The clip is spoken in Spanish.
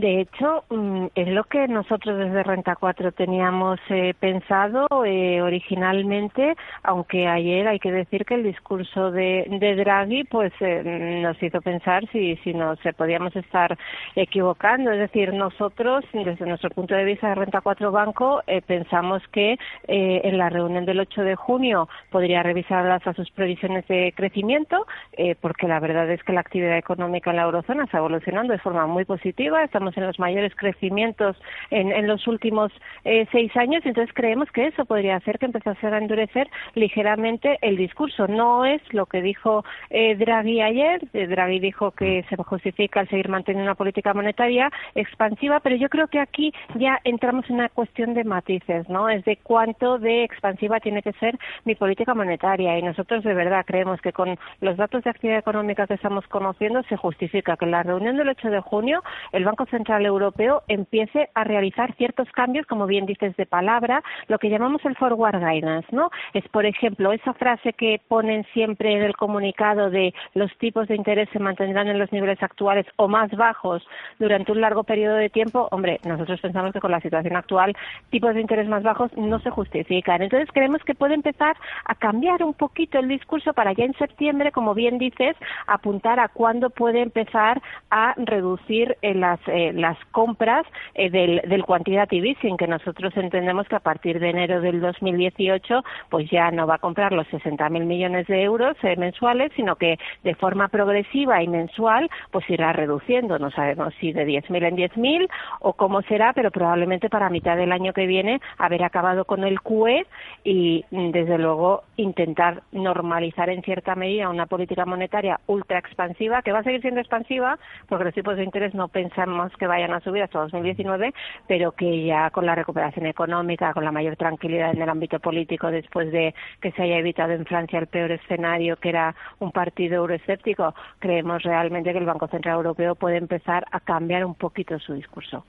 De hecho, mm, es lo que nosotros desde Renta 4 teníamos eh, pensado eh, originalmente, aunque ayer hay que decir que el discurso de, de Draghi pues eh, nos hizo pensar si, si nos podíamos estar equivocando. Es decir, nosotros, desde nuestro punto de vista de Renta 4 Banco, pensamos que en la reunión del 8 de junio podría revisar a sus previsiones de crecimiento, porque la verdad es que la actividad económica en la eurozona está evolucionando de forma muy positiva. Estamos en los mayores crecimientos en, en los últimos eh, seis años, entonces creemos que eso podría hacer que empezase a endurecer ligeramente el discurso. No es lo que dijo eh, Draghi ayer. Eh, Draghi dijo que se justifica el seguir manteniendo una política monetaria expansiva, pero yo creo que aquí ya entramos en una cuestión de matices, ¿no? Es de cuánto de expansiva tiene que ser mi política monetaria y nosotros de verdad creemos que con los datos de actividad económica que estamos conociendo se justifica que en la reunión del 8 de junio el Banco Central Europeo empiece a realizar ciertos cambios, como bien dices, de palabra, lo que llamamos el forward guidance, ¿no? Es, por ejemplo, esa frase que ponen siempre en el comunicado de los tipos de interés se mantendrán en los niveles actuales o más bajos durante un largo periodo de tiempo. Hombre, nosotros pensamos que con la situación actual tipos de interés más bajos no se justifican. Entonces creemos que puede empezar a cambiar un poquito el discurso para ya en septiembre, como bien dices, apuntar a cuándo puede empezar a reducir en las eh, las compras eh, del, del quantitative easing, que nosotros entendemos que a partir de enero del 2018 pues ya no va a comprar los 60.000 millones de euros eh, mensuales, sino que de forma progresiva y mensual pues irá reduciendo. No sabemos si de 10.000 en 10.000 o cómo será, pero probablemente para mitad del año que viene haber acabado con el QE y desde luego intentar normalizar en cierta medida una política monetaria ultra expansiva que va a seguir siendo expansiva porque los tipos de interés no pensamos que vayan a subir hasta 2019, pero que ya con la recuperación económica, con la mayor tranquilidad en el ámbito político, después de que se haya evitado en Francia el peor escenario, que era un partido euroescéptico, creemos realmente que el Banco Central Europeo puede empezar a cambiar un poquito su discurso.